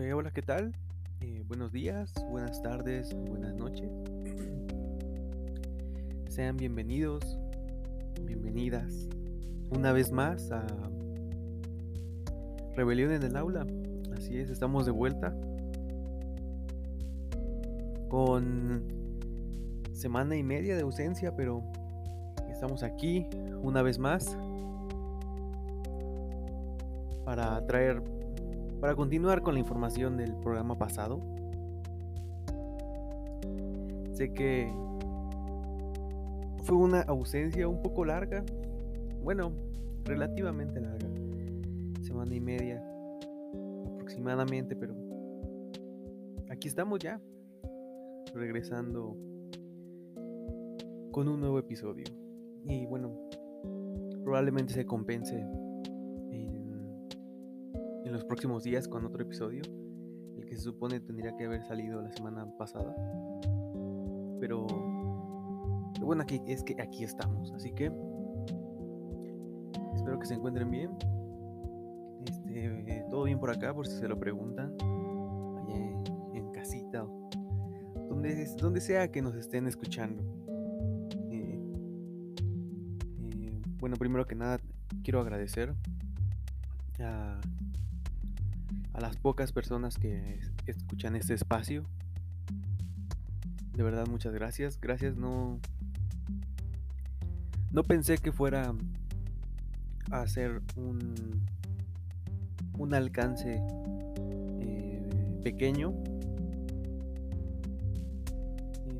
Eh, hola, ¿qué tal? Eh, buenos días, buenas tardes, buenas noches. Sean bienvenidos, bienvenidas una vez más a Rebelión en el Aula. Así es, estamos de vuelta con semana y media de ausencia, pero estamos aquí una vez más para traer, para continuar con la información del programa pasado. Sé que fue una ausencia un poco larga, bueno, relativamente larga, semana y media aproximadamente, pero aquí estamos ya, regresando con un nuevo episodio. Y bueno, probablemente se compense en, en, los próximos días con otro episodio, el que se supone tendría que haber salido la semana pasada. Pero lo bueno aquí es que aquí estamos, así que espero que se encuentren bien. Este, todo bien por acá, por si se lo preguntan. Allá en, casita, donde, donde sea que nos estén escuchando. Bueno, primero que nada, quiero agradecer a, a las pocas personas que escuchan este espacio. De verdad, muchas gracias. Gracias, no. No pensé que fuera a hacer un, un alcance eh, pequeño,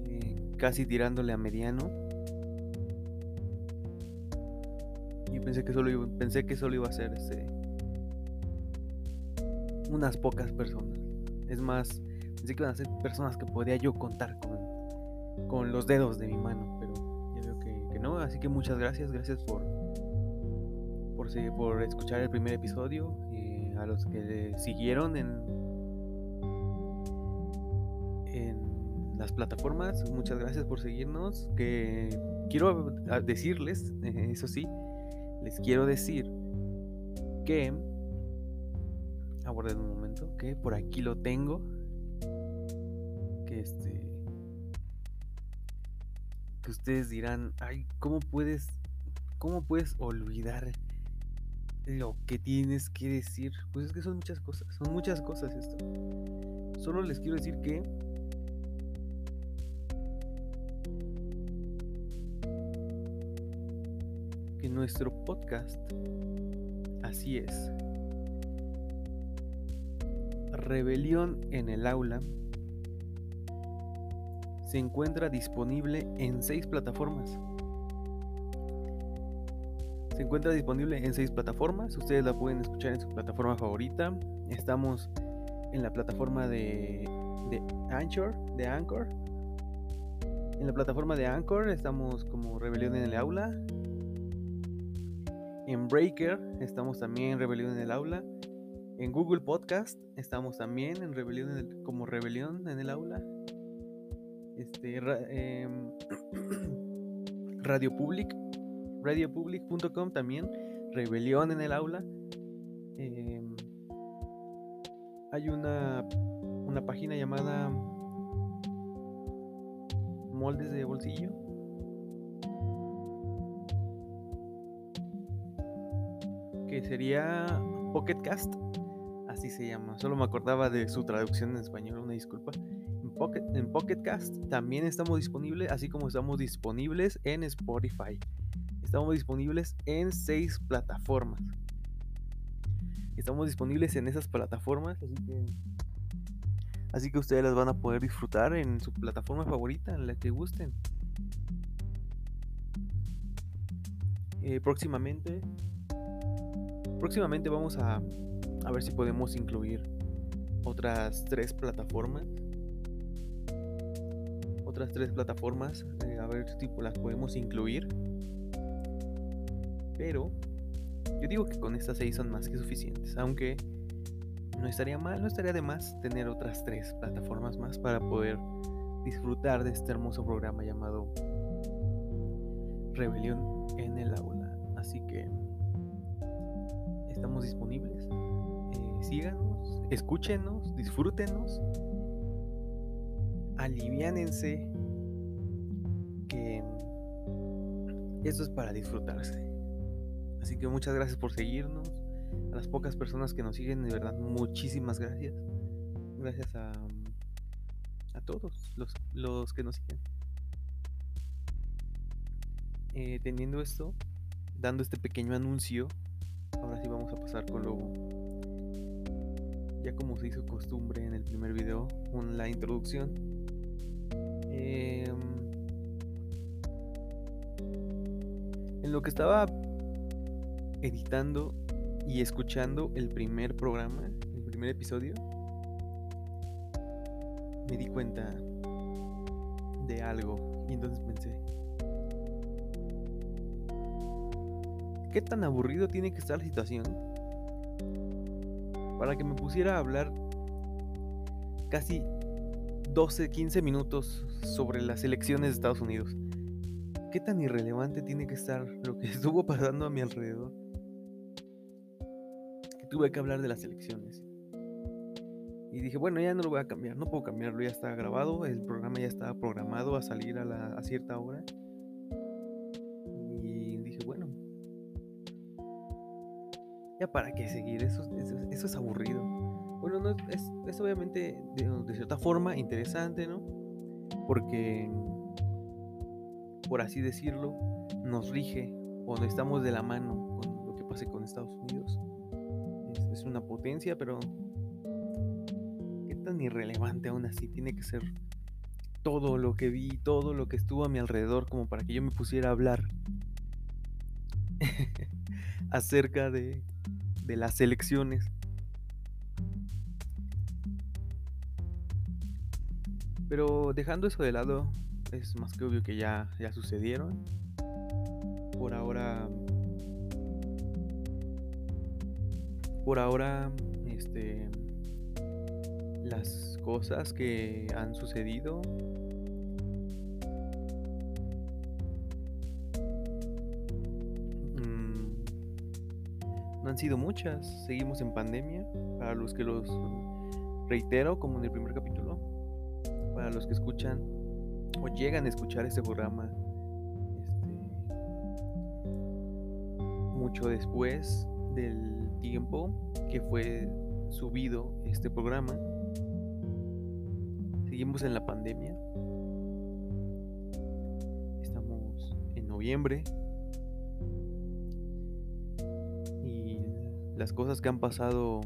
eh, casi tirándole a mediano pensé que solo pensé que solo iba a ser este, unas pocas personas. Es más, pensé que iban a ser personas que podía yo contar con, con los dedos de mi mano, pero ya veo que, no. Así que muchas gracias, gracias por, por, por escuchar el primer episodio. Y a los que siguieron en, en las plataformas, muchas gracias por seguirnos. Que quiero decirles, eso sí, les quiero decir que aguarden un momento que por aquí lo tengo que este que ustedes dirán ay cómo puedes cómo puedes olvidar lo que tienes que decir pues es que son muchas cosas son muchas cosas esto solo les quiero decir que nuestro podcast. Así es. Rebelión en el aula se encuentra disponible en seis plataformas. Se encuentra disponible en seis plataformas. Ustedes la pueden escuchar en su plataforma favorita. Estamos en la plataforma de, Anchor, de Anchor. En la plataforma de Anchor estamos como Rebelión en el Aula. En Breaker estamos también Rebelión en el Aula. En Google Podcast estamos también en Rebelión como Rebelión en el Aula. Este, em, Radio Public, radiopublic.com también, Rebelión en el Aula. Em, hay una, una página llamada Moldes de Bolsillo que sería Pocket Cast, así se llama. Solo me acordaba de su traducción en español, una disculpa. En Pocket, en Cast también estamos disponibles, así como estamos disponibles en Spotify. Estamos disponibles en seis plataformas. Estamos disponibles en esas plataformas, así que Así que ustedes las van a poder disfrutar en su plataforma favorita, en la que gusten. Eh, próximamente Próximamente vamos a, a ver si podemos incluir otras tres plataformas. Otras tres plataformas. Eh, a ver si las podemos incluir. Pero yo digo que con estas seis son más que suficientes. Aunque no estaría mal, no estaría de más tener otras tres plataformas más para poder disfrutar de este hermoso programa llamado Rebelión en el aula. Así que estamos disponibles. Eh, síganos, escúchenos, disfrútenos, aliviánense, que esto es para disfrutarse. Así que muchas gracias por seguirnos. A las pocas personas que nos siguen, de verdad, muchísimas gracias. Gracias a, a todos los, los que nos siguen. Eh, teniendo esto, dando este pequeño anuncio, ahora sí vamos a pasar con lo ya como se hizo costumbre en el primer video, con la introducción. Em, en lo que estaba editando y escuchando el primer programa, el primer episodio, me di cuenta de algo y entonces pensé, ¿qué tan aburrido tiene que estar la situación para que me pusiera a hablar casi 12, 15 minutos sobre las elecciones de Estados Unidos. ¿Qué tan irrelevante tiene que estar lo que estuvo pasando a mi alrededor? Que tuve que hablar de las elecciones. Y dije, bueno, ya no lo voy a cambiar, no puedo cambiarlo, ya está grabado, el programa ya estaba programado a salir a, la, a cierta hora. Para qué seguir, eso, eso, es aburrido. Bueno, no, es, es obviamente de, cierta forma interesante, ¿no? Porque, por así decirlo, nos rige o estamos de la mano con lo que pase con Estados Unidos. Es, es una potencia, pero qué tan irrelevante aún así tiene que ser todo lo que vi, todo lo que estuvo a mi alrededor como para que yo me pusiera a hablar acerca de de las elecciones. Pero dejando eso de lado, es más que obvio que ya, ya sucedieron. Por ahora. Por ahora, este. Las cosas que han sucedido han sido muchas. Seguimos en pandemia. Para los que los reitero, como en el primer capítulo, para los que escuchan o llegan a escuchar este programa este, mucho después del tiempo que fue subido este programa. Seguimos en la pandemia. Estamos en noviembre las cosas que han pasado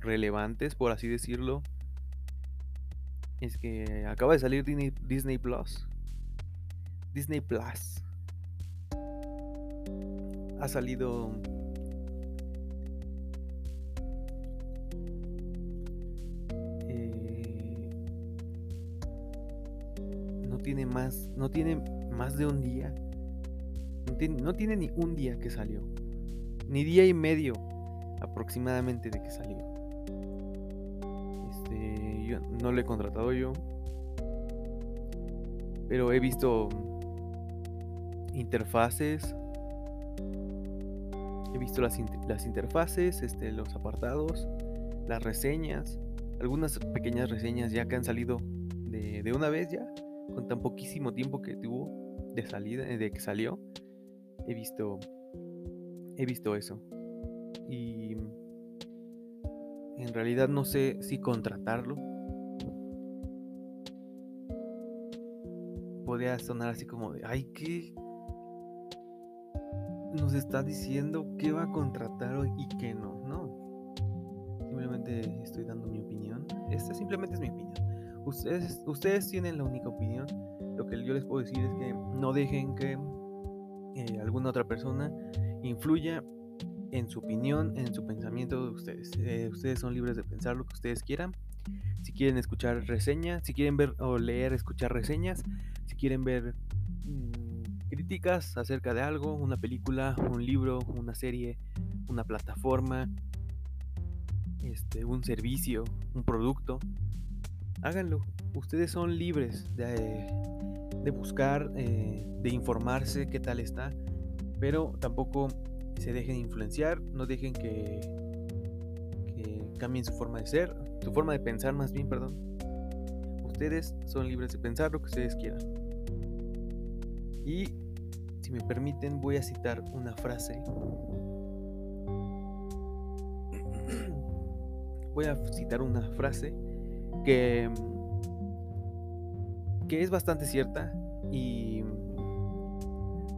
relevantes, por así decirlo, es que acaba de salir Disney, Plus. Disney Plus. Ha salido eh, tiene más no tiene más de un día no tiene ni un día que salió ni día y medio aproximadamente de que salió. Este, yo no lo he contratado yo, pero he visto interfaces, he visto las, las interfaces, este, los apartados, las reseñas, algunas pequeñas reseñas ya que han salido de, de una vez ya, con tan poquísimo tiempo que tuvo de salida, de que salió. He visto, he visto eso. Y en realidad no sé si contratarlo. Podría sonar así como de, ay, ¿qué? Nos está diciendo qué va a contratar y qué no. No. Simplemente estoy dando mi opinión. Esta simplemente es mi opinión. Ustedes, ustedes tienen la única opinión. Lo que yo les puedo decir es que no dejen que eh, alguna otra persona influya en su opinión, en su pensamiento de ustedes. Eh, ustedes son libres de pensar lo que ustedes quieran. Si quieren escuchar reseñas, si quieren ver o leer, escuchar reseñas, si quieren ver mm, críticas acerca de algo, una película, un libro, una serie, una plataforma, este, un servicio, un producto, háganlo. Ustedes son libres de, de buscar, eh, de informarse qué tal está, pero tampoco se dejen influenciar, no dejen que, cambien su forma de ser, su forma de pensar más bien, perdón. Ustedes son libres de pensar lo que ustedes quieran. Y si me permiten, voy a citar una frase. Voy a citar una frase que, que es bastante cierta y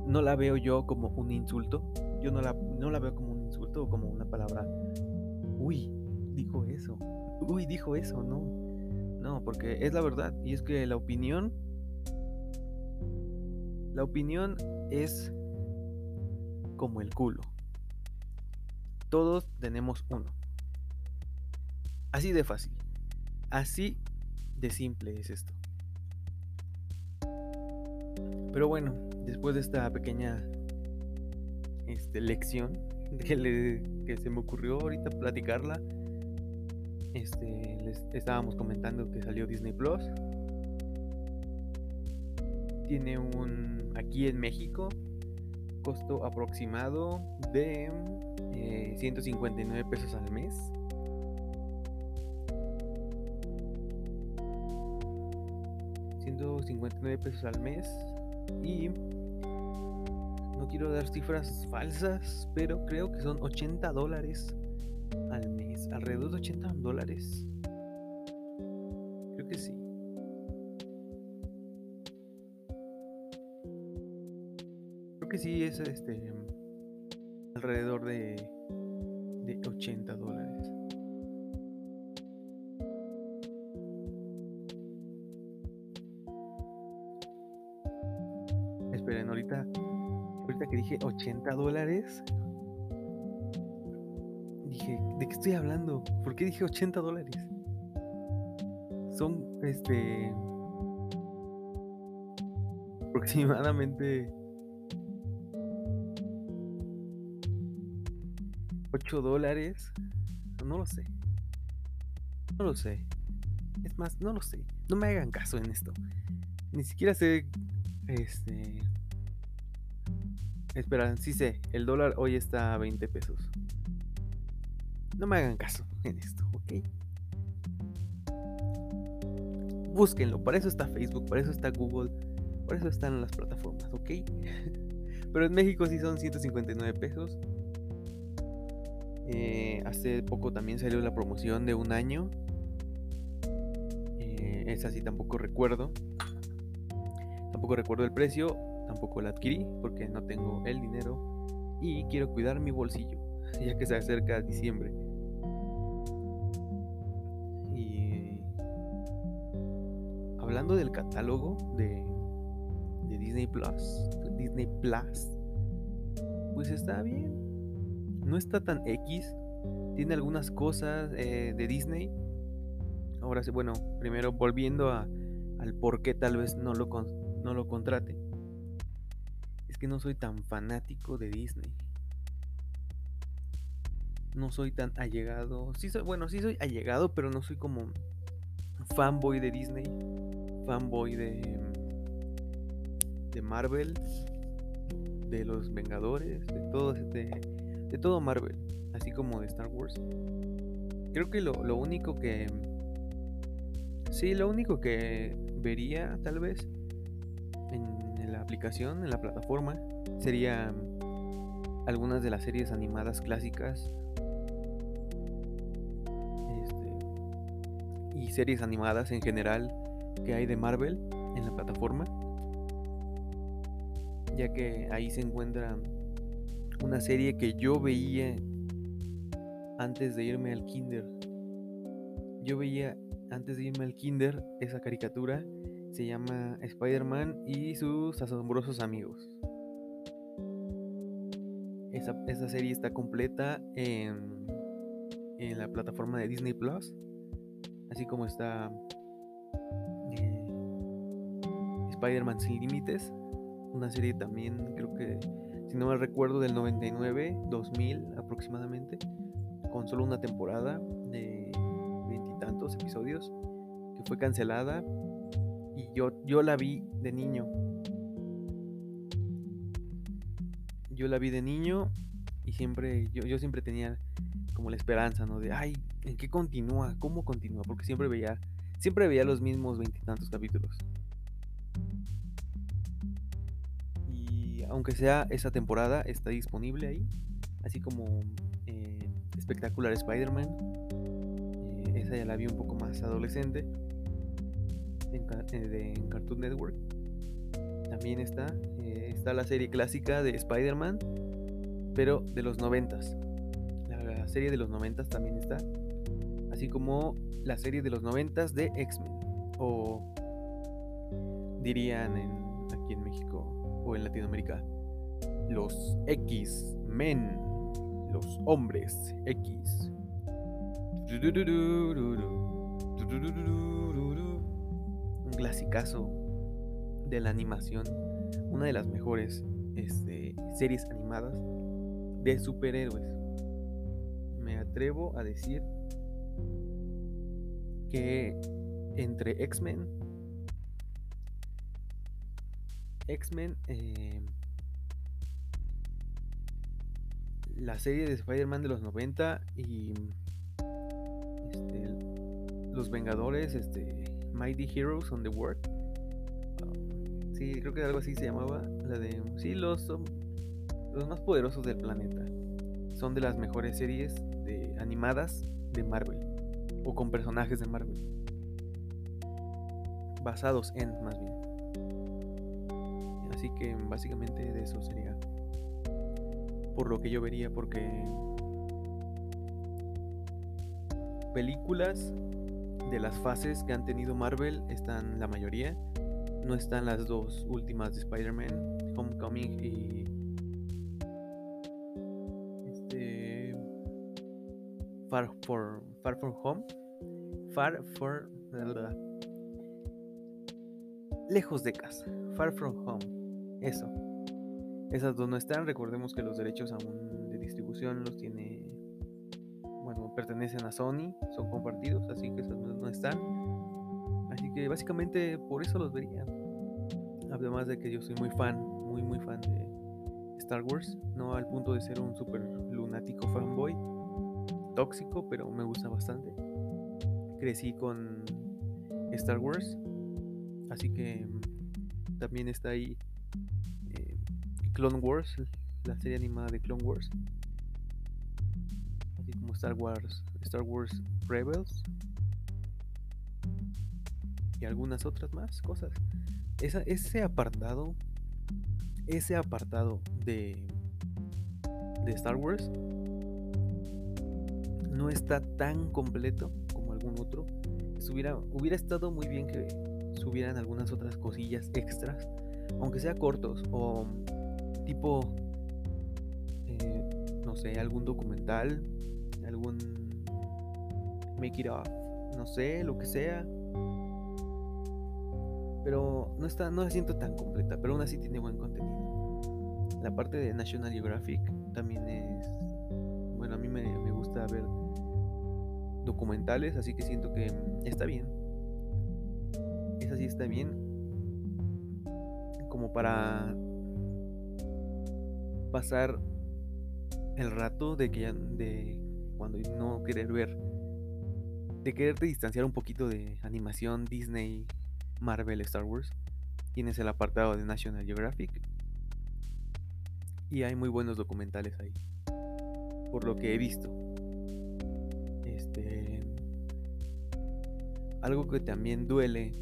no la veo yo como un insulto. Yo no la, no la veo como un insulto o como una palabra. Uy, dijo eso. Uy, dijo eso, no. No, porque es la verdad. Y es que la opinión. La opinión es como el culo. Todos tenemos uno. Así de fácil. Así de simple es esto. Pero bueno, después de esta pequeña este, lección que, que se me ocurrió ahorita platicarla, este, les estábamos comentando que salió Disney Plus. Tiene un, aquí en México, costo aproximado de 159 eh, pesos al mes. $159 pesos al mes y no quiero dar cifras falsas, pero creo que son 80 dólares al mes. Alrededor de 80 dólares. Creo que sí. Creo que sí es este alrededor de, de 80 dólares. Esperen, ahorita, ahorita que dije 80 dólares, dije, ¿de qué estoy hablando? ¿Por qué dije 80 dólares? Son, este, aproximadamente 8 dólares. No lo sé. No lo sé. Es más, no lo sé. No me hagan caso en esto. Ni siquiera sé este. Espera, sí sé, el dólar hoy está a 20 pesos. No me hagan caso en esto, ¿ok? Búsquenlo, para eso está Facebook, para eso está Google, para eso están las plataformas, ¿ok? Pero en México sí son 159 pesos. Eh, hace poco también salió la promoción de un año. Eh, esa sí tampoco recuerdo. Tampoco recuerdo el precio, tampoco la adquirí porque no tengo el dinero y quiero cuidar mi bolsillo, ya que se acerca diciembre. Y hablando del catálogo de, de Disney Plus, Disney Plus, pues está bien. No está tan X. Tiene algunas cosas eh, de Disney. Ahora sí, bueno, primero volviendo a, al por qué tal vez no lo, no lo contrate. Es que no soy tan fanático de Disney. No soy tan allegado. Sí soy, bueno, sí soy allegado, pero no soy como fanboy de Disney. Fanboy de. de Marvel. De los Vengadores. De todo de, todo Marvel. Así como de Star Wars. Creo que lo, lo único que. Sí, lo único que vería tal vez aplicación, en la plataforma, sería algunas de las series animadas clásicas este, y series animadas en general que hay de Marvel en la plataforma, ya que ahí se encuentra una serie que yo veía antes de irme al kinder. Yo veía antes de irme al kinder esa caricatura se llama Spider-Man y sus asombrosos amigos. Esa, serie está completa en, en, la plataforma de Disney Plus, así como está eh, Spider-Man sin límites, una serie también creo que, si no me recuerdo, del 99, 2000 aproximadamente, con solo una temporada de veintitantos episodios, que fue cancelada y yo, yo la vi de niño. Yo la vi de niño y siempre, yo, yo siempre tenía como la esperanza, ¿no? De, ay, ¿en qué continúa? ¿Cómo continúa? Porque siempre veía, siempre veía los mismos veintitantos capítulos. Y aunque sea esa temporada, está disponible ahí, así como eh, Espectacular Spider-Man. Eh, esa ya la vi un poco más adolescente en, eh, en Cartoon Network. También está, está la serie clásica de Spider-Man, pero de los noventas serie de los 90 también está. Así como la serie de los 90 de X-Men. O dirían en, aquí en México o en Latinoamérica. Los X-Men. Los hombres X. clasicazo de la animación. Una de las mejores este, series animadas de superhéroes atrevo a decir que entre X-Men, X-Men, eh, la serie de Spider-Man de los 90 y este, Los Vengadores, este, Mighty Heroes on the World. Um, sí, creo que algo así se llamaba. La de. Sí, los, los más poderosos del planeta. Son de las mejores series animadas de Marvel o con personajes de Marvel. Basados en, más bien. Así que básicamente de eso sería por lo que yo vería, porque películas de las fases que han tenido Marvel están la mayoría. No están las dos últimas de Spider-Man, Homecoming y Far, for, far From Home. Far For. Lejos de casa. Far From Home. Eso. Esas dos no están. Recordemos que los derechos aún de distribución los tiene. Pertenecen a Sony. Son compartidos. Así que esas no, están. Así que básicamente por eso los vería. Además de que yo soy muy fan. Muy, muy fan de Star Wars. No al punto de ser un super lunático fanboy tóxico, pero me gusta bastante. Crecí con Star Wars, así que también está ahí eh, Clone Wars, la serie animada de Clone Wars, Star Wars, Star Wars Rebels y algunas otras más cosas. ese apartado, ese apartado de de Star Wars no está tan completo como algún otro. Hubiera, hubiera estado muy bien que subieran algunas otras cosillas extras, aunque sea cortos o tipo, eh, no sé, algún documental, algún make it off, no sé, lo que sea. Pero no está, no la siento tan completa, pero aún así tiene buen contenido. La parte de National Geographic también es, bueno, a mí me, me gusta ver documentales, así que siento que está bien. Esa sí está bien. Como para pasar el rato de que de cuando no querer ver de quererte distanciar un poquito de animación Disney, Marvel, Star Wars. Tienes el apartado de National Geographic y hay muy buenos documentales ahí. Por lo que he visto. Este, algo que también duele.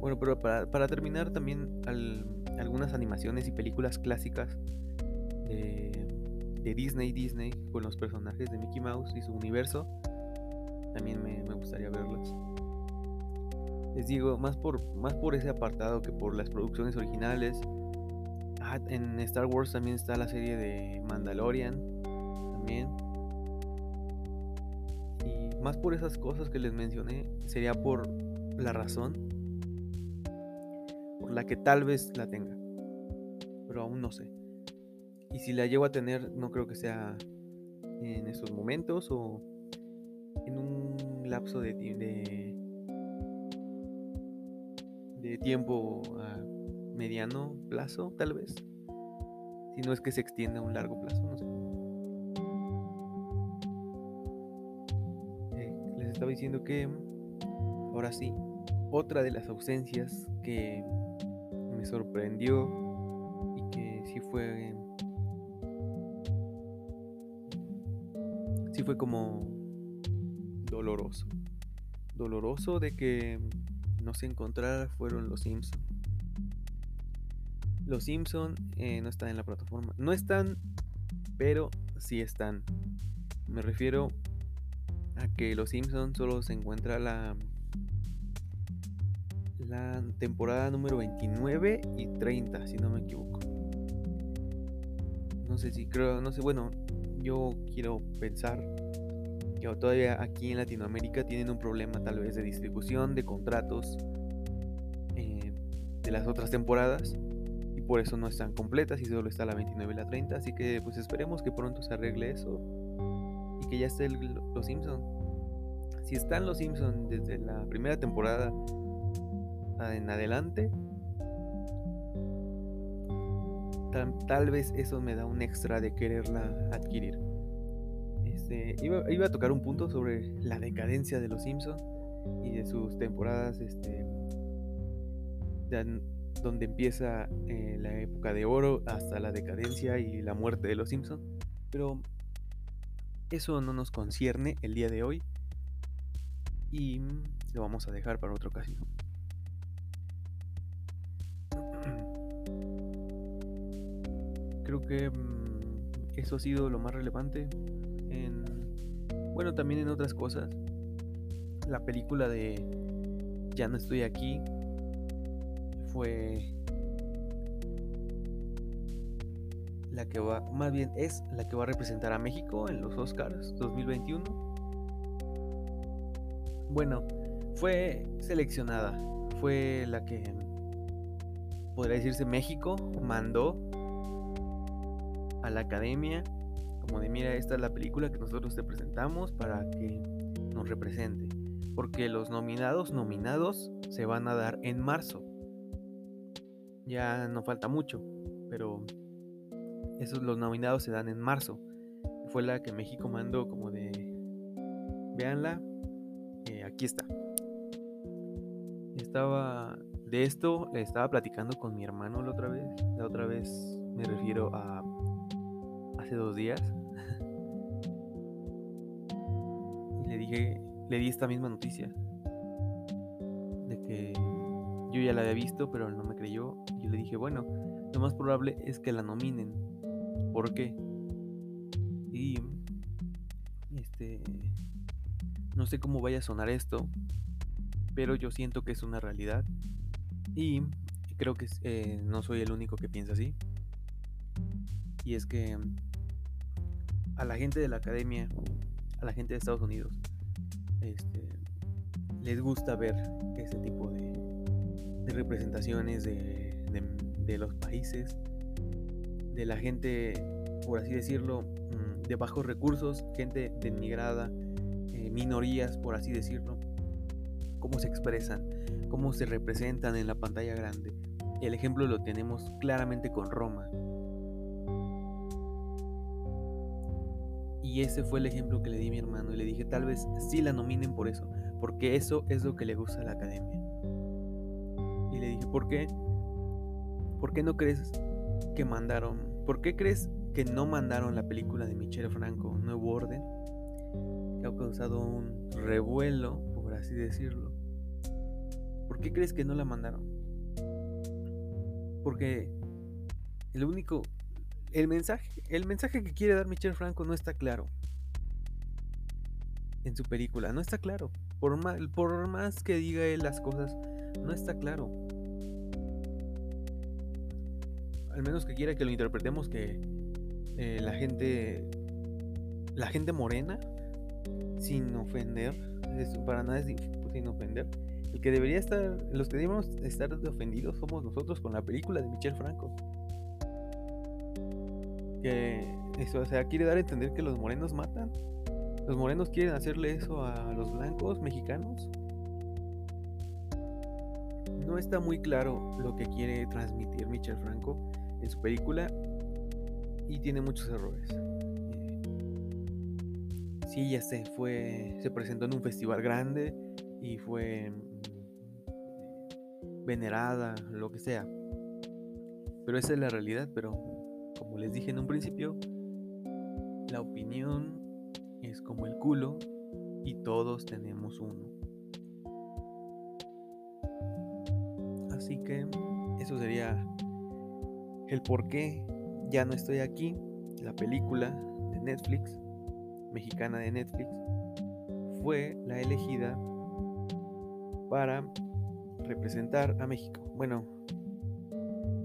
Bueno, pero para, terminar también algunas animaciones y películas clásicas de, Disney, Disney, con los personajes de Mickey Mouse y su universo, también me, gustaría verlas. Les digo, más por, más por ese apartado que por las producciones originales. Ah, en Star Wars también está la serie de Mandalorian. También más por esas cosas que les mencioné, sería por la razón por la que tal vez la tenga. Pero aún no sé. Y si la llego a tener, no creo que sea en estos momentos o en un lapso de, de, tiempo a mediano plazo, tal vez. Si no es que se extienda a un largo plazo, no sé. Eh, les estaba diciendo que, ahora sí, otra de las ausencias que me sorprendió y que sí fue fue como doloroso. Doloroso de que no se encontrara fueron los Simpson. Los Simpson eh, no están en la plataforma. No están, pero sí están. Me refiero a que los Simpson solo se encuentra la la temporada número 29 y 30, si no me equivoco. No sé si creo, no sé, bueno, yo quiero pensar que todavía aquí en Latinoamérica tienen un problema tal vez de distribución de contratos eh, de las otras temporadas y por eso no están completas y solo está la 29 y la 30, así que pues esperemos que pronto se arregle eso y que ya esté los Simpson. Si están los Simpson desde la primera temporada en adelante, tal, vez eso me da un extra de quererla adquirir. Este, iba, a tocar un punto sobre la decadencia de los Simpsons y de sus temporadas, este, donde empieza eh, la época de oro hasta la decadencia y la muerte de los Simpsons. Pero eso no nos concierne el día de hoy y lo vamos a dejar para otra ocasión. Creo que mm, eso ha sido lo más relevante. En, bueno, también en otras cosas. La película de Ya no estoy aquí fue la que va, más bien es la que va a representar a México en los Oscars 2021. Bueno, fue seleccionada, fue la que podría decirse México mandó la academia, como de mira, esta es la película que nosotros te presentamos para que nos represente. Porque los nominados, nominados, se van a dar en marzo. Ya no falta mucho, pero esos los nominados se dan en marzo. Fue la que México mandó como de, véanla, eh, aquí está. Estaba de esto, le estaba platicando con mi hermano la otra vez. La otra vez me refiero a dos días. y le dije, le di esta misma noticia. De que yo ya la había visto, pero no me creyó. Y le dije, bueno, lo más probable es que la nominen. ¿Por qué? Y este no sé cómo vaya a sonar esto, pero yo siento que es una realidad. Y creo que eh, no soy el único que piensa así. Y es que a la gente de la academia, a la gente de Estados Unidos, este, les gusta ver ese tipo de, representaciones de, los países, de la gente, por así decirlo, mm, de bajos recursos, gente denigrada, eh, minorías, por así decirlo, cómo se expresan, cómo se representan en la pantalla grande. El ejemplo lo tenemos claramente con Roma. Y ese fue el ejemplo que le di a mi hermano. Y le dije, tal vez sí la nominen por eso. Porque eso es lo que le gusta a la academia. Y le dije, ¿por qué? ¿Por qué no crees que mandaron? ¿Por qué crees que no mandaron la película de Michelle Franco, Nuevo Orden? Que ha causado un revuelo, por así decirlo. ¿Por qué crees que no la mandaron? Porque el único el mensaje, el mensaje que quiere dar Michel Franco no está claro. En su película, no está claro. Por más, por más que diga él las cosas, no está claro. Al menos que quiera que lo interpretemos que eh, la gente. La gente morena, sin ofender, para nada es sin ofender. El que debería estar, los que debemos estar ofendidos somos nosotros con la película de Michel Franco que eso, o sea, quiere dar a entender que los morenos matan. Los morenos quieren hacerle eso a los blancos mexicanos. No está muy claro lo que quiere transmitir Michel Franco en su película y tiene muchos errores. sí, ya se fue, se presentó en un festival grande y fue mm, venerada, lo que sea. Pero esa es la realidad, pero como les dije en un principio, la opinión es como el culo y todos tenemos uno. Así que eso sería el por qué ya no estoy aquí. La película de Netflix, mexicana de Netflix, fue la elegida para representar a México. Bueno,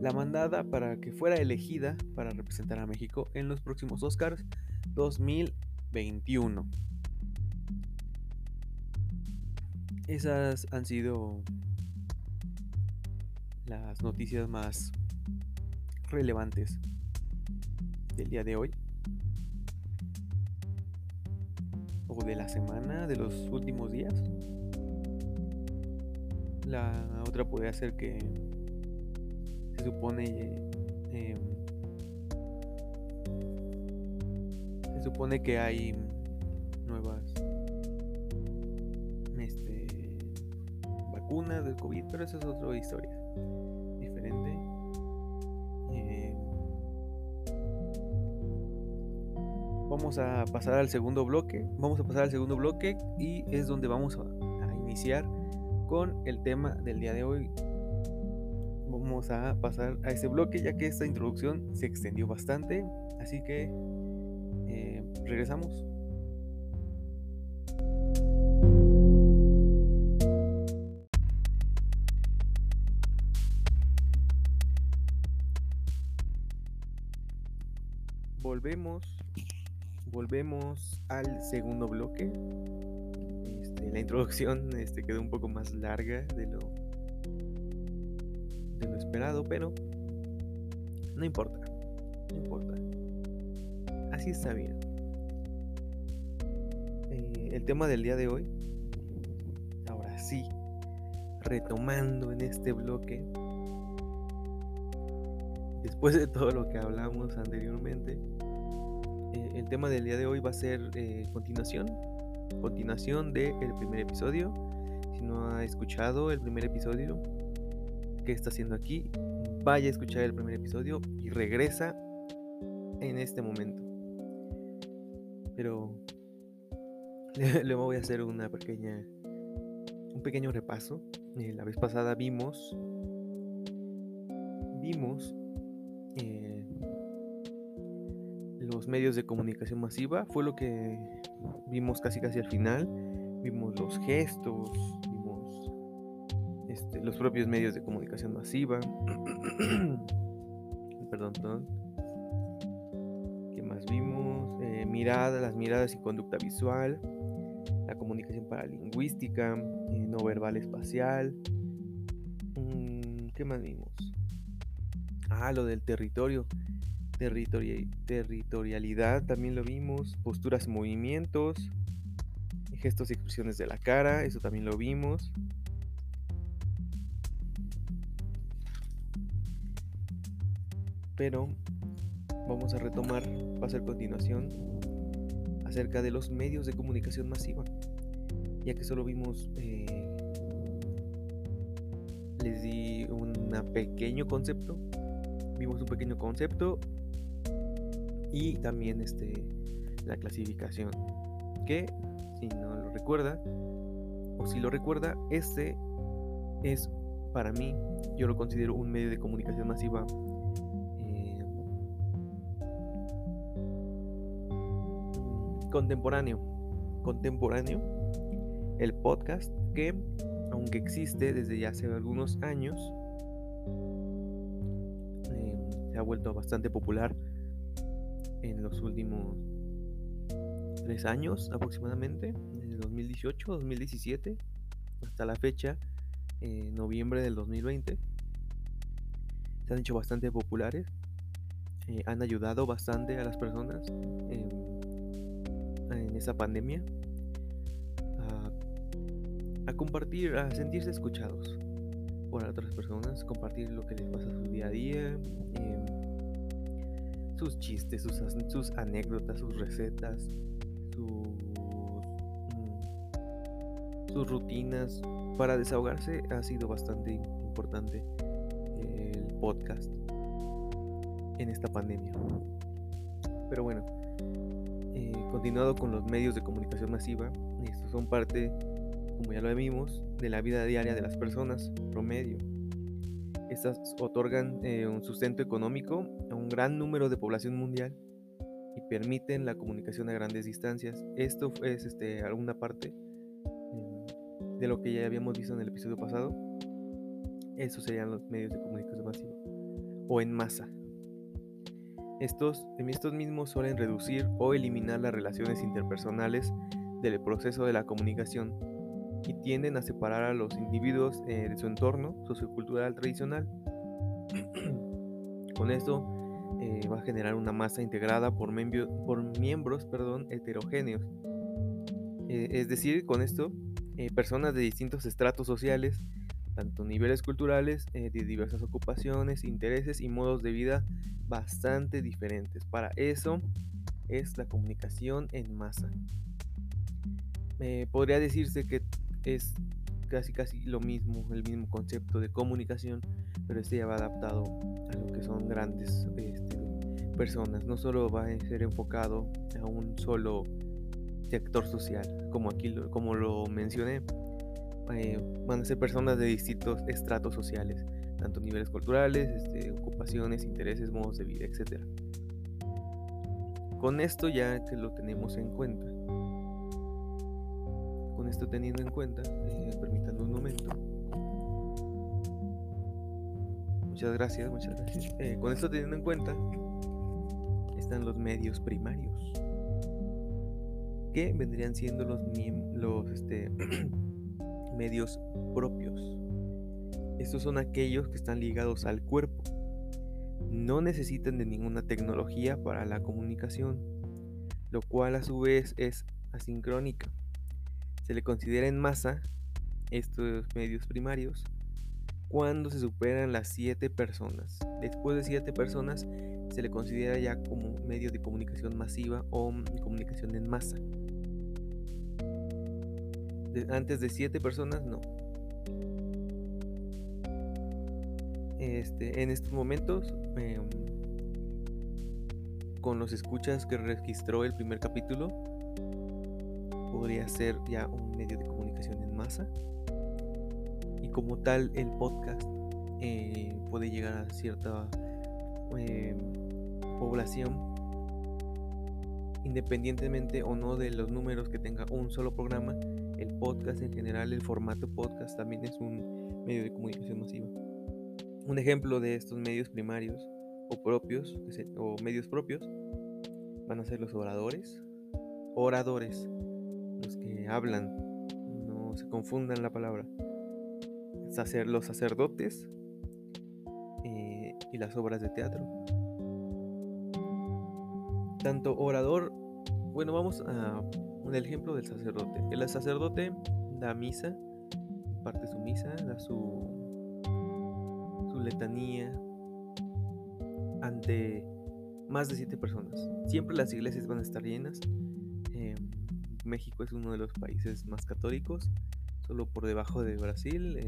la mandada para que fuera elegida para representar a México en los próximos Oscars 2021. Esas han sido las noticias más relevantes del día de hoy. O de la semana, de los últimos días. La otra puede ser que se supone em, se supone que hay nuevas este, vacunas del COVID, pero eso es otra historia diferente. Em, vamos a pasar al segundo bloque. Vamos a pasar al segundo bloque y es donde vamos a iniciar con el tema del día de hoy vamos a pasar a ese bloque ya que esta introducción se extendió bastante. Así que eh, regresamos. Volvemos, volvemos al segundo bloque. Este, la introducción este, quedó un poco más larga de lo de lo esperado, pero no importa, no importa. Así está bien. Eh, el tema del día de hoy, ahora sí, retomando en este bloque, después de todo lo que hablamos anteriormente, eh, el tema del día de hoy va a ser eh, continuación, continuación del primer episodio. Si no ha escuchado el primer episodio, qué está haciendo aquí, vaya a escuchar el primer episodio y regresa en este momento. Pero luego voy a hacer una pequeña un pequeño repaso. Eh, la vez pasada vimos vimos eh, los medios de comunicación masiva. Fue lo que vimos casi casi al final. Vimos los gestos, este, los propios medios de comunicación masiva. perdón, perdón. ¿Qué más vimos? Eh, mirada, las miradas y conducta visual, la comunicación paralingüística, eh, no verbal espacial. Mm, ¿Qué más vimos? Ah, lo del territorio. territorialidad también lo vimos. Posturas y movimientos. Gestos y expresiones de la cara, eso también lo vimos. Pero vamos a retomar, va a ser continuación, acerca de los medios de comunicación masiva, ya que solo vimos, eh, les di un pequeño concepto, vimos un pequeño concepto y también este, la clasificación, que si no lo recuerda, o si lo recuerda, este es para mí, yo lo considero un medio de comunicación masiva contemporáneo. Contemporáneo, el podcast que, aunque existe desde ya hace algunos años, eh, se ha vuelto bastante popular en los últimos tres años aproximadamente, desde 2018, 2017 hasta la fecha, en noviembre del 2020. Se han hecho bastante populares, eh, han ayudado bastante a las personas en esa pandemia a, compartir, a sentirse escuchados por otras personas, compartir lo que les pasa su día a día, em, sus chistes, sus, sus, anécdotas, sus recetas, sus sus rutinas. Para desahogarse ha sido bastante importante el podcast en esta pandemia. Pero bueno, continuado con los medios de comunicación masiva, estos son parte, como ya lo vimos, de la vida diaria de las personas, promedio. Estas otorgan eh, un sustento económico a un gran número de población mundial y permiten la comunicación a grandes distancias. Esto es este, alguna parte em, de lo que ya habíamos visto en el episodio pasado. Esos serían los medios de comunicación masiva o en masa. Estos, estos mismos suelen reducir o eliminar las relaciones interpersonales del proceso de la comunicación y tienden a separar a los individuos eh, de su entorno sociocultural tradicional. Con esto eh, va a generar una masa integrada por, miembros heterogéneos. Eh, es decir, con esto, personas de distintos estratos sociales, tanto niveles culturales, de diversas ocupaciones, intereses y modos de vida bastante diferentes. Para eso es la comunicación en masa. podría decirse que es casi casi lo mismo, el mismo concepto de comunicación, pero este ya va adaptado a lo que son grandes este, personas. No solo va a ser enfocado a un solo sector social, como aquí lo, como lo mencioné. Eh, van a ser personas de distintos estratos sociales, tanto niveles culturales, este, ocupaciones, intereses, modos de vida, etc. Con esto ya que lo tenemos en cuenta, con esto teniendo en cuenta, eh, permítame un momento. Muchas gracias, muchas gracias. Eh, con esto teniendo en cuenta, están los medios primarios, que vendrían siendo los, los este, medios propios. Estos son aquellos que están ligados al cuerpo. No necesitan de ninguna tecnología para la comunicación, lo cual a su vez es asincrónica. Se le considera en masa estos medios primarios cuando se superan las 7 personas. Después de 7 personas se le considera ya como medio de comunicación masiva o comunicación en masa. antes de 7 personas no. Este, en estos momentos, em, con los escuchas que registró el primer capítulo, podría ser ya un medio de comunicación en masa. Y como tal, el podcast eh, puede llegar a cierta eh, población, independientemente o no de los números que tenga un solo programa. El podcast en general, el formato podcast también es un medio de comunicación masiva. Un ejemplo de estos medios primarios o propios o medios propios van a ser los oradores, oradores, los que hablan, no se confundan la palabra, los sacerdotes eh, y las obras de teatro. Tanto orador, bueno, vamos a un ejemplo del sacerdote. El sacerdote da misa, parte su misa, da su, su letanía ante más de siete personas. Siempre las iglesias van a estar llenas. México es uno de los países más católicos, solo por debajo de Brasil.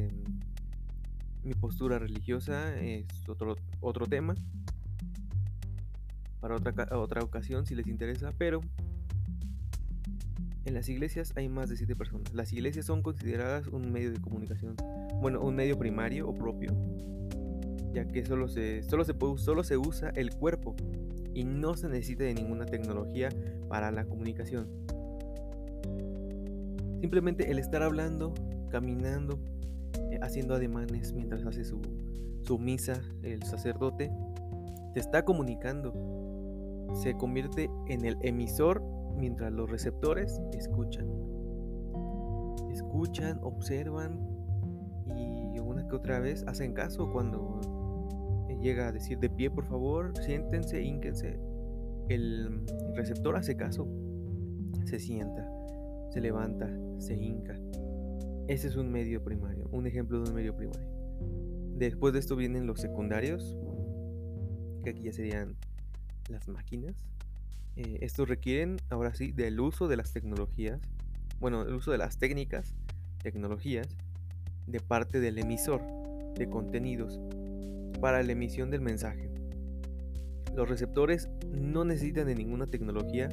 mi postura religiosa es otro, otro tema, para otra, otra ocasión si les interesa, pero en las iglesias hay más de siete personas. Las iglesias son consideradas un medio de comunicación, bueno, un medio primario o propio, ya que solo se, solo se, puede, solo se usa el cuerpo y no se necesita de ninguna tecnología para la comunicación. Simplemente el estar hablando, caminando, eh, haciendo ademanes mientras hace su, su misa, el sacerdote, te está comunicando. Se convierte en el emisor mientras los receptores escuchan. Escuchan, observan y una que otra vez hacen caso cuando llega a decir de pie por favor, siéntense, ínquense. El receptor hace caso, se sienta se levanta, se hinca. Ese es un medio primario, un ejemplo de un medio primario. Después de esto vienen los secundarios, que aquí ya serían las máquinas. Eh, estos requieren, ahora sí, del uso de las tecnologías, bueno, el uso de las técnicas tecnologías de parte del emisor de contenidos para la emisión del mensaje. Los receptores no necesitan de ninguna tecnología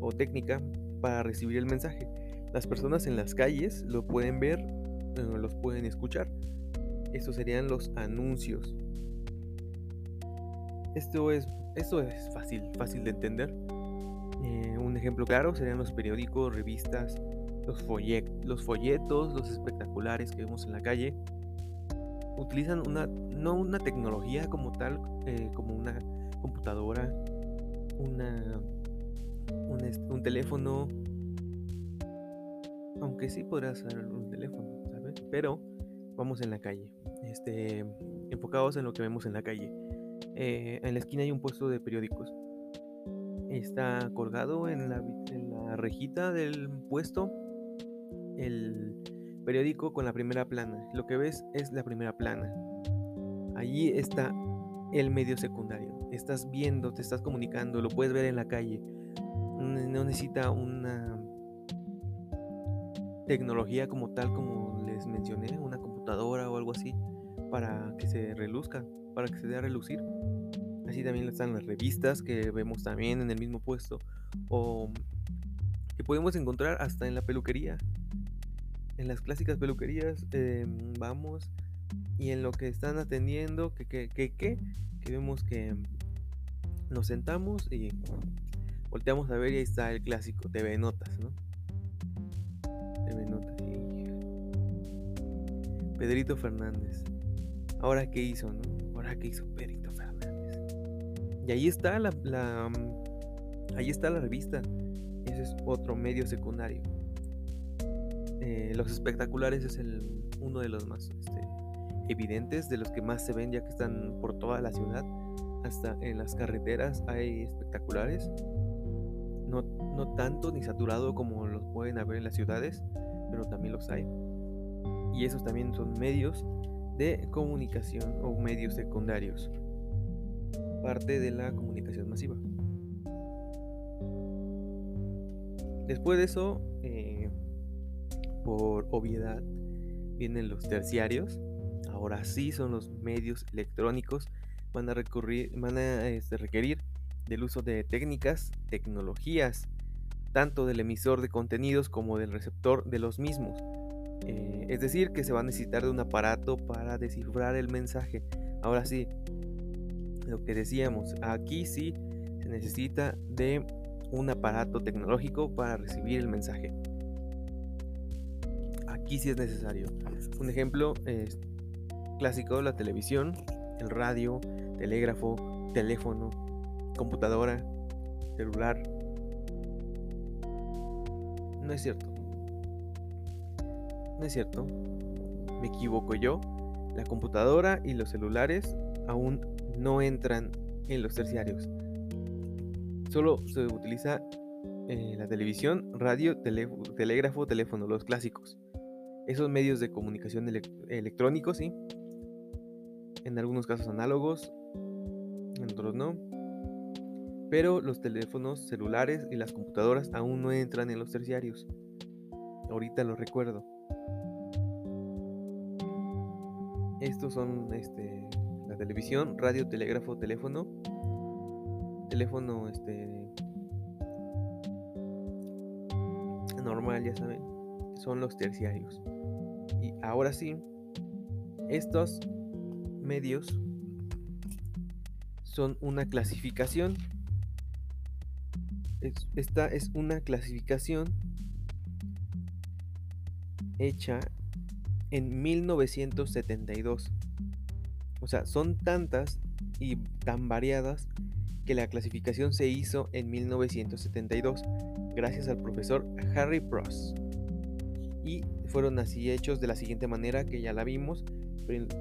o técnica para recibir el mensaje. Las personas en las calles lo pueden ver, eh, los pueden escuchar. Estos serían los anuncios. Esto es, esto es fácil, fácil de entender. Eh, un ejemplo claro serían los periódicos, revistas, los, los folletos, los espectaculares que vemos en la calle. Utilizan una, no una tecnología como tal, eh, como una computadora, una, un, teléfono, aunque sí podrá ser un teléfono, ¿sabes? Pero vamos en la calle, este, enfocados en lo que vemos en la calle. Eh, en la esquina hay un puesto de periódicos. Está colgado en la, en la rejita del puesto el periódico con la primera plana. Lo que ves es la primera plana. Allí está el medio secundario. Estás viendo, te estás comunicando, lo puedes ver en la calle. No necesita una tecnología como tal como les mencioné, una computadora o algo así, para que se reluzca, para que se dé a relucir. Así también están las revistas que vemos también en el mismo puesto o que podemos encontrar hasta en la peluquería en las clásicas peluquerías em, vamos y en lo que están atendiendo, que, que, que, que, vemos que nos sentamos y volteamos a ver y ahí está el clásico TV Notas, ¿no? TV Notas y... Pedrito Fernández. Ahora qué hizo, ¿no? Ahora qué hizo Pedrito Fernández. Y ahí está la, la ahí está la revista. Ese es otro medio secundario. Eh, los espectaculares es el, uno de los más este, evidentes, de los que más se ven ya que están por toda la ciudad. Hasta en las carreteras hay espectaculares. No, no tanto ni saturado como los pueden haber en las ciudades, pero también los hay. Y esos también son medios de comunicación o medios secundarios. Parte de la comunicación masiva. Después de eso, eh, por obviedad vienen los terciarios. Ahora sí son los medios electrónicos. Van a, van a este, requerir del uso de técnicas, tecnologías, tanto del emisor de contenidos como del receptor de los mismos. Eh, es decir, que se va a necesitar de un aparato para descifrar el mensaje. Ahora sí, lo que decíamos, aquí sí se necesita de un aparato tecnológico para recibir el mensaje aquí sí es necesario. Un ejemplo es clásico, la televisión, el radio, telégrafo, teléfono, computadora, celular. No es cierto. No es cierto. Me equivoco yo. La computadora y los celulares aún no entran en los terciarios. Solo se utiliza eh, la televisión, radio, telégrafo, teléfono, los clásicos esos medios de comunicación electrónicos, sí. En algunos casos análogos, en otros no. Pero los teléfonos celulares y las computadoras aún no entran en los terciarios. Ahorita lo recuerdo. Estos son este, la televisión, radio, telégrafo, teléfono. Teléfono este normal, ya saben. Son los terciarios. Y ahora sí, estos medios son una clasificación. esta es una clasificación hecha en 1972. O sea, son tantas y tan variadas que la clasificación se hizo en 1972 gracias al profesor Harry Pross y fueron así hechos de la siguiente manera que ya la vimos.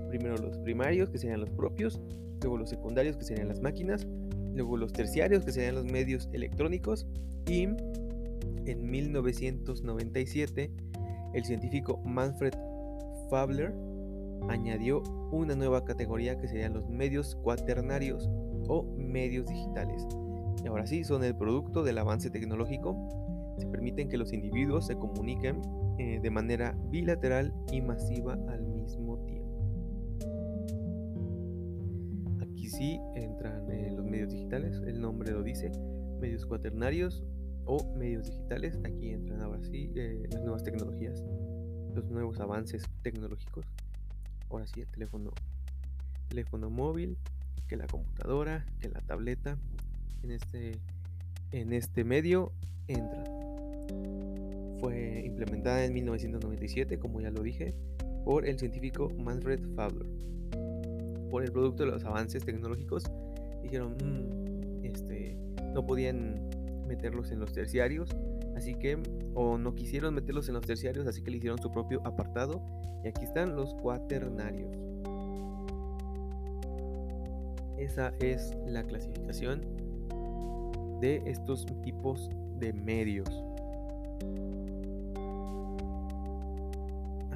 Primero los primarios, que serían los propios, luego los secundarios, que serían las máquinas, luego los terciarios, que serían los medios electrónicos, y en 1997 el científico Manfred Fabler añadió una nueva categoría que serían los medios cuaternarios o medios digitales. Y ahora sí, son el producto del avance tecnológico. Se permiten que los individuos se comuniquen eh, de manera bilateral y masiva al mismo tiempo. Aquí sí entran eh, los medios digitales, el nombre lo dice, medios cuaternarios o medios digitales. Aquí entran ahora sí eh, las nuevas tecnologías, los nuevos avances tecnológicos. Ahora sí el teléfono, teléfono móvil, que la computadora, que la tableta. En este, en este medio entra. Fue implementada en 1997, como ya lo dije, por el científico Manfred Fowler. Por el producto de los avances tecnológicos, dijeron, mm, este, no podían meterlos en los terciarios, así que, o no quisieron meterlos en los terciarios, así que le hicieron su propio apartado. Y aquí están los cuaternarios. Esa es la clasificación de estos tipos de medios.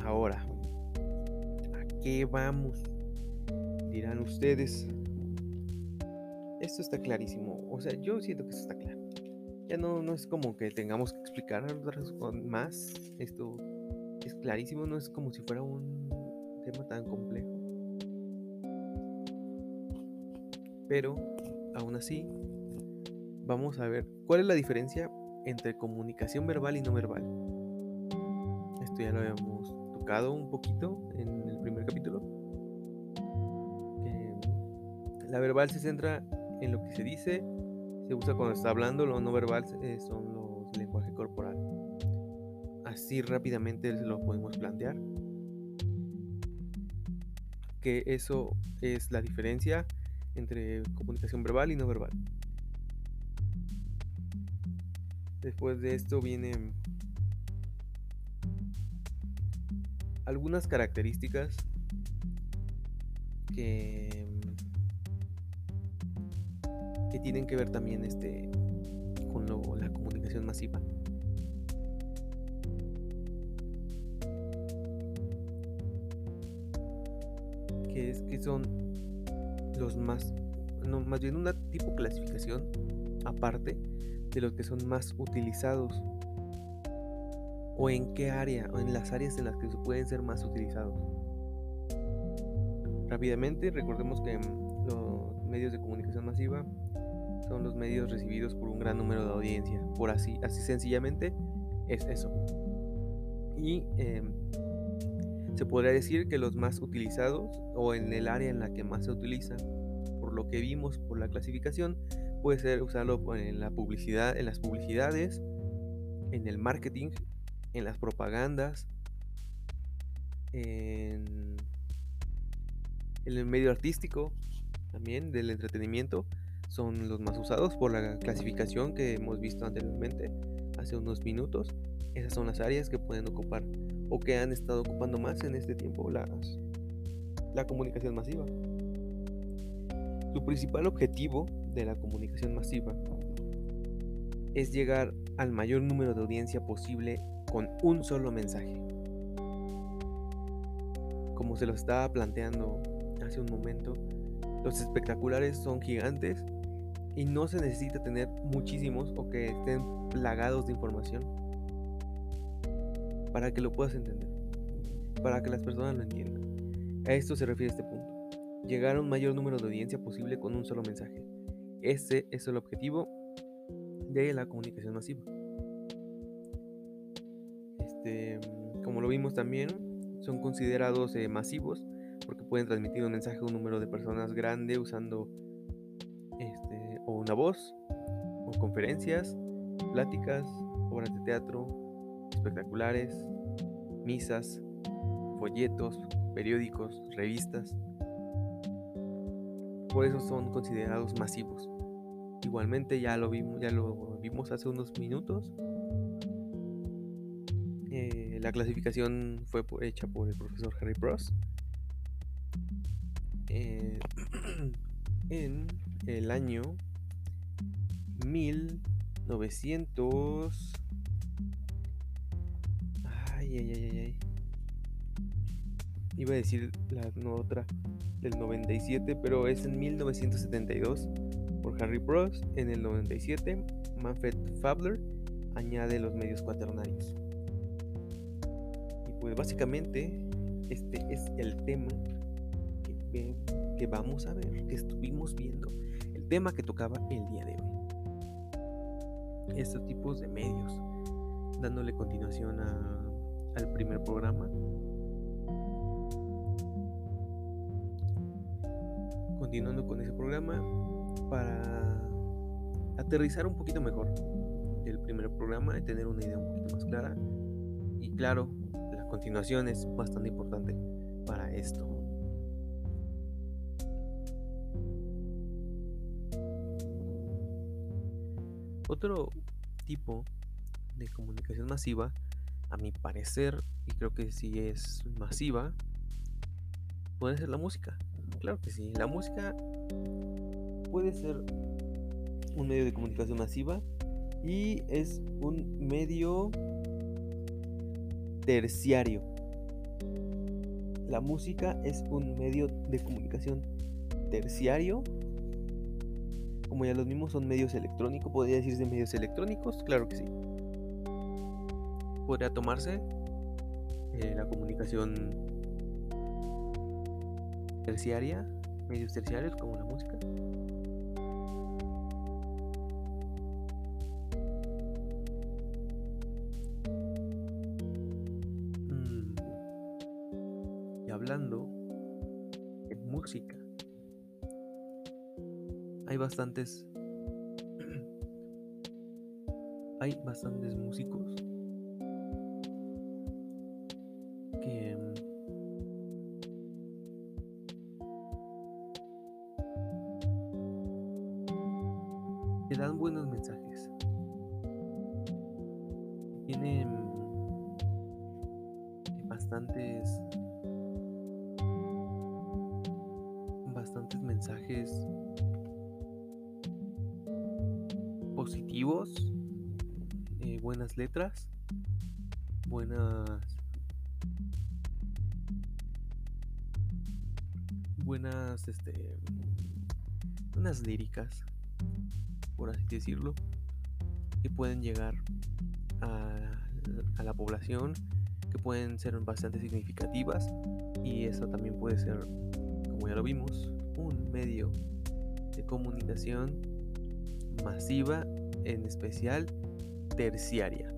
Ahora, ¿a qué vamos? Dirán ustedes. Esto está clarísimo. O sea, yo siento que esto está claro. Ya no, no es como que tengamos que explicar más. Esto es clarísimo, no es como si fuera un tema tan complejo. Pero, aún así, vamos a ver cuál es la diferencia entre comunicación verbal y no verbal. Esto ya lo habíamos un poquito en el primer capítulo. la verbal se centra en lo que se dice, se usa cuando está hablando, lo no verbal eh, son los lenguaje corporal. Así rápidamente lo podemos plantear. Que eso es la diferencia entre comunicación verbal y no verbal. Después de esto vienen algunas características que, que tienen que ver también este, con la comunicación masiva. Que es que son los más, no, más bien una tipo clasificación aparte de los que son más utilizados o en qué área o en las áreas en las que pueden ser más utilizados. Rápidamente, recordemos que los medios de comunicación masiva son los medios recibidos por un gran número de audiencia. Por así, así sencillamente es eso. Y em, se podría decir que los más utilizados o en el área en la que más se utiliza, por lo que vimos por la clasificación, puede ser usarlo en la publicidad, en las publicidades, en el marketing, en las propagandas, en, el medio artístico, también del entretenimiento, son los más usados por la clasificación que hemos visto anteriormente, hace unos minutos. Esas son las áreas que pueden ocupar o que han estado ocupando más en este tiempo las, la comunicación masiva. Su principal objetivo de la comunicación masiva es llegar al mayor número de audiencia posible con un solo mensaje. Como se lo estaba planteando hace un momento, los espectaculares son gigantes y no se necesita tener muchísimos o que estén plagados de información para que lo puedas entender, para que las personas lo entiendan. A esto se refiere este punto. Llegar a un mayor número de audiencia posible con un solo mensaje. Ese es el objetivo de la comunicación masiva. Este, como lo vimos también, son considerados eh, masivos porque pueden transmitir un mensaje a un número de personas grande usando este, una voz, o conferencias, pláticas, obras de teatro, espectaculares, misas, folletos, periódicos, revistas. Por eso son considerados masivos. Igualmente ya lo vimos, ya lo vimos hace unos minutos. Eh, la clasificación fue hecha por el profesor Harry Pross. Eh, en el año 1900 Iba a decir la otra del 97, pero es en 1972 por Harry Bros. En el 97, Manfred Fabler añade los medios cuaternarios. Pues básicamente este es el tema que, vamos a ver, que estuvimos viendo, el tema que tocaba el día de hoy. Estos tipos de medios, dándole continuación al primer programa. Continuando con ese programa para aterrizar un poquito mejor el primer programa y tener una idea un poquito más clara. Y claro, la continuación es bastante importante para esto. Otro tipo de comunicación masiva, a mi parecer, y creo que si es masiva, puede ser la música. Claro que sí, la música puede ser un medio de comunicación masiva y es un medio terciario. La música es un medio de comunicación terciario. Como ya los mismos son medios electrónicos, podría decirse medios electrónicos, claro que sí. Podría tomarse eh, la comunicación terciaria, medios terciarios como la música. Bastantes hay bastantes músicos líricas por así decirlo que pueden llegar a, la población que pueden ser bastante significativas y eso también puede ser como ya lo vimos un medio de comunicación masiva, en especial terciaria.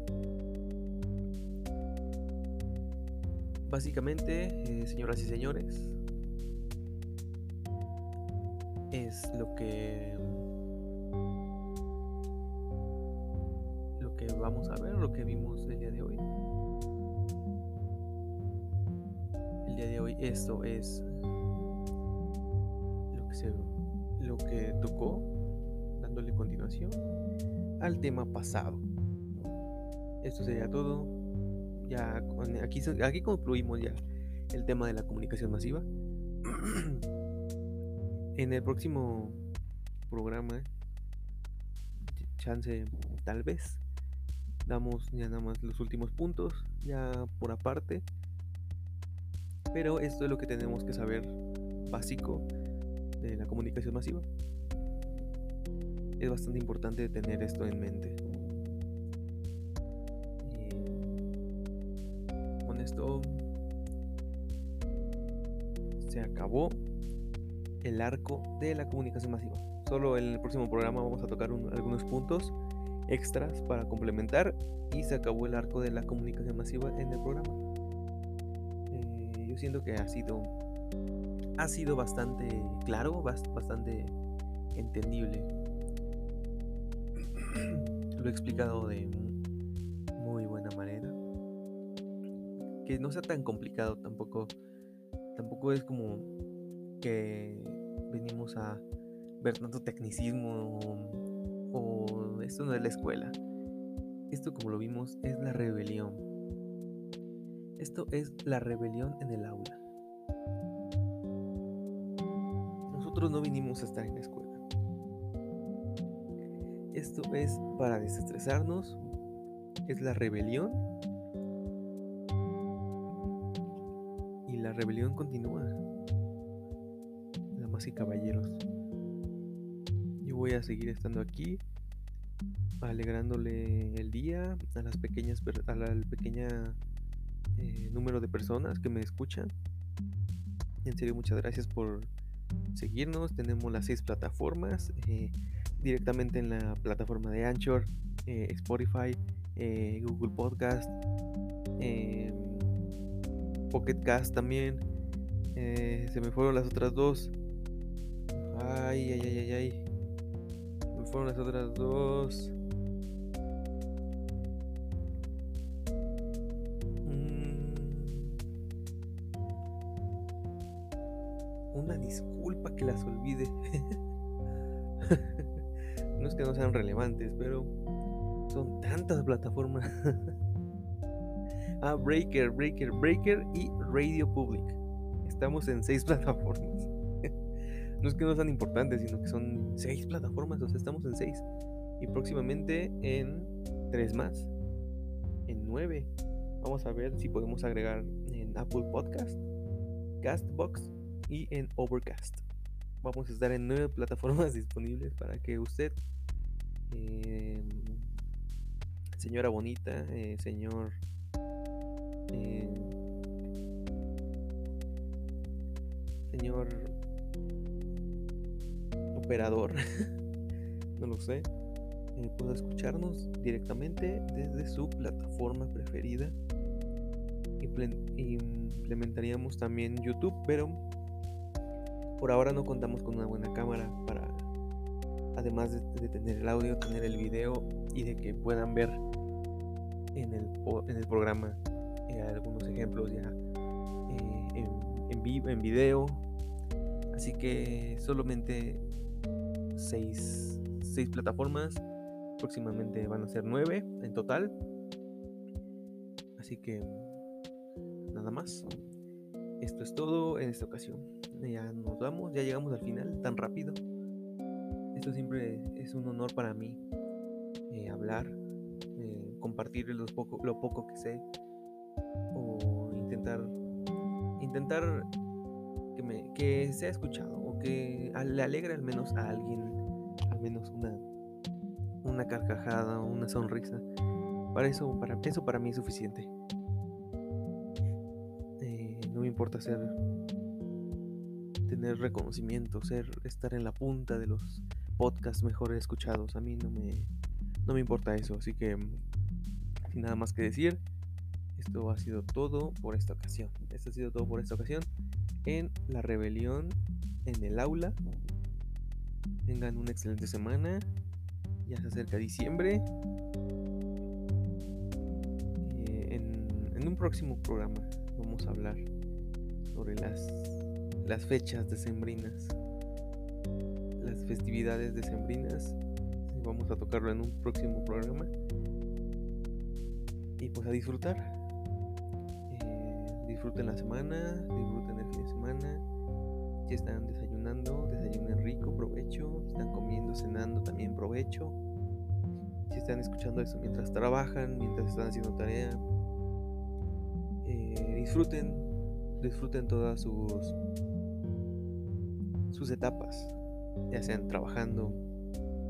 Básicamente, eh, señoras y señores, es lo que lo que vamos a ver, lo que vimos el día de hoy. El día de hoy esto es lo que tocó, dándole continuación al tema pasado. Esto sería todo. Ya aquí, aquí concluimos ya el tema de la comunicación masiva. en el próximo programa, chance tal vez, damos ya nada más los últimos puntos, ya por aparte. Pero esto es lo que tenemos que saber básico de la comunicación masiva. Es bastante importante tener esto en mente. Con esto se acabó el arco de la comunicación masiva. Solo en el próximo programa vamos a tocar algunos puntos extras para complementar y se acabó el arco de la comunicación masiva en el programa. Eh, yo siento que ha sido ha sido bastante claro, bastante entendible. Lo he explicado de muy buena manera. Que no sea tan complicado tampoco. Tampoco es como que venimos a ver tanto tecnicismo o, esto no es la escuela. Esto como lo vimos es la rebelión. Esto es la rebelión en el aula. nosotros no vinimos a estar en la escuela. Esto es para desestresarnos, es la rebelión. Y la rebelión continúa. Caballeros. Yo voy a seguir estando aquí, alegrándole el día a las pequeñas, a la pequeña eh, número de personas que me escuchan. En serio, muchas gracias por seguirnos. Tenemos las seis plataformas. Eh, directamente en la plataforma de Anchor, eh, Spotify, Google Podcast, Pocket Cast también. se me fueron las otras dos. Ay, ay, ay, ay, ay. Me fueron las otras dos. una disculpa que las olvide. no es que no sean relevantes, pero son tantas plataformas. ah, Breaker, Breaker, Breaker y Radio Public. Estamos en seis plataformas. No es que no sean importantes, sino que son seis plataformas, o sea, estamos en seis. Y próximamente en tres más. En nueve. Vamos a ver si podemos agregar en Apple Podcast, Castbox y en Overcast. Vamos a estar en nueve plataformas disponibles para que usted, em, señora bonita, eh, señor em, señor operador, no lo sé, eh, pueda escucharnos directamente desde su plataforma preferida. Implementaríamos también YouTube, pero por ahora no contamos con una buena cámara para, además de, tener el audio, tener el video y de que puedan ver en el, en el programa eh, algunos ejemplos ya eh, en, en, vivo, en video. Así que solamente seis, seis plataformas. Próximamente van a ser nueve en total. Así que nada más. Esto es todo en esta ocasión ya nos vamos, ya llegamos al final tan rápido. Esto siempre es un honor para mí eh, hablar, eh, compartir poco, lo poco que sé o intentar intentar que, me, que sea escuchado que le alegre al menos a alguien, al menos una, una carcajada una sonrisa. Para eso, para eso para mí es suficiente. Eh, no me importa ser tener reconocimiento, ser, estar en la punta de los podcasts mejor escuchados. A mí no me, no me importa eso, así que sin nada más que decir, esto ha sido todo por esta ocasión. Esto ha sido todo por esta ocasión en la rebelión en el aula. Tengan una excelente semana. Ya se acerca diciembre. Eh, en, un próximo programa vamos a hablar sobre las las fechas decembrinas, las festividades decembrinas. Vamos a tocarlo en un próximo programa. Y pues a disfrutar. Eh, disfruten la semana, disfruten el fin de semana. Si están desayunando, desayunen rico, provecho. Si están comiendo, cenando, también provecho. Si están escuchando eso mientras trabajan, mientras están haciendo tarea, eh, disfruten, disfruten todas sus sus etapas, ya sean trabajando,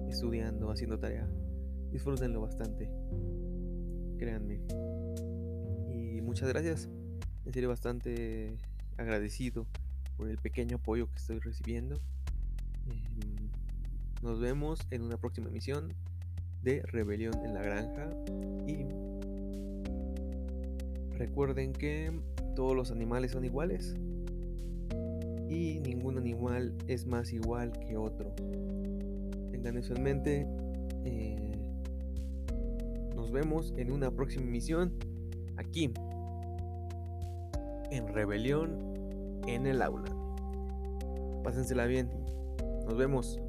estudiando, haciendo tarea. Disfrútenlo bastante, créanme. Y muchas gracias, en serio bastante agradecido por el pequeño apoyo que estoy recibiendo. Em, nos vemos en una próxima emisión de Rebelión en la Granja y recuerden que todos los animales son iguales y ningún animal es más igual que otro. Tengan eso en mente. Eh, nos vemos en una próxima emisión aquí en Rebelión en el aula. Pásensela bien. Nos vemos.